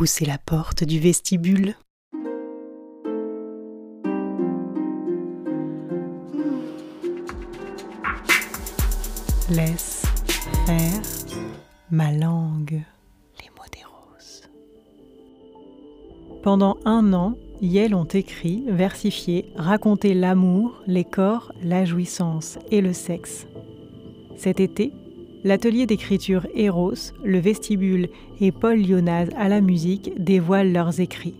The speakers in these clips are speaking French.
Poussez la porte du vestibule. Laisse faire ma langue, les mots des roses. Pendant un an, Yel ont écrit, versifié, raconté l'amour, les corps, la jouissance et le sexe. Cet été, l'atelier d'écriture Eros, le vestibule et Paul Lyonaz à la musique dévoilent leurs écrits.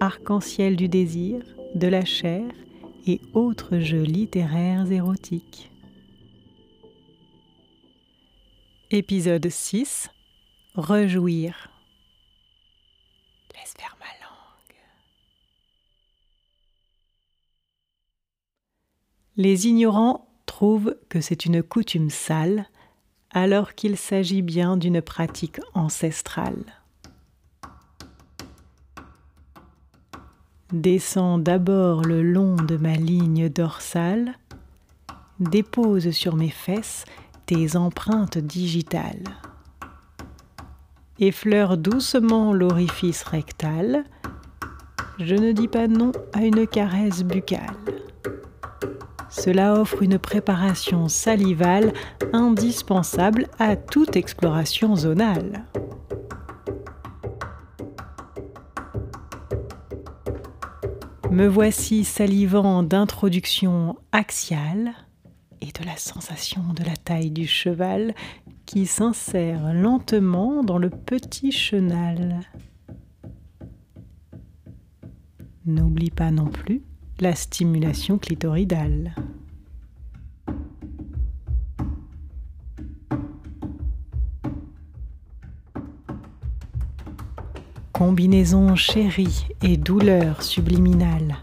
Arc-en-ciel du désir, de la chair et autres jeux littéraires érotiques. Épisode 6 Rejouir. Laisse faire ma langue. Les ignorants trouvent que c'est une coutume sale alors qu'il s'agit bien d'une pratique ancestrale. Descends d'abord le long de ma ligne dorsale, dépose sur mes fesses tes empreintes digitales. Effleure doucement l'orifice rectal. Je ne dis pas non à une caresse buccale. Cela offre une préparation salivale indispensable à toute exploration zonale. Me voici salivant d'introduction axiale et de la sensation de la taille du cheval qui s'insère lentement dans le petit chenal. N'oublie pas non plus la stimulation clitoridale. Combinaison chérie et douleur subliminale.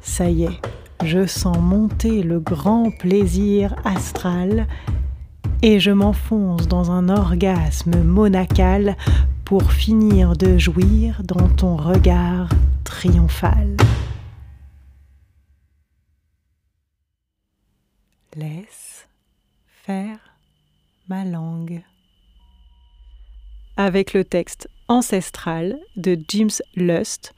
Ça y est, je sens monter le grand plaisir astral et je m'enfonce dans un orgasme monacal pour finir de jouir dans ton regard triomphal. Laisse faire ma langue. Avec le texte ancestral de James Lust,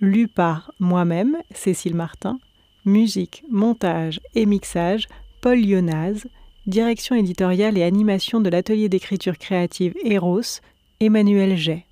lu par moi-même, Cécile Martin, musique, montage et mixage, Paul Lyonaz, direction éditoriale et animation de l'atelier d'écriture créative Eros, Emmanuel Jay.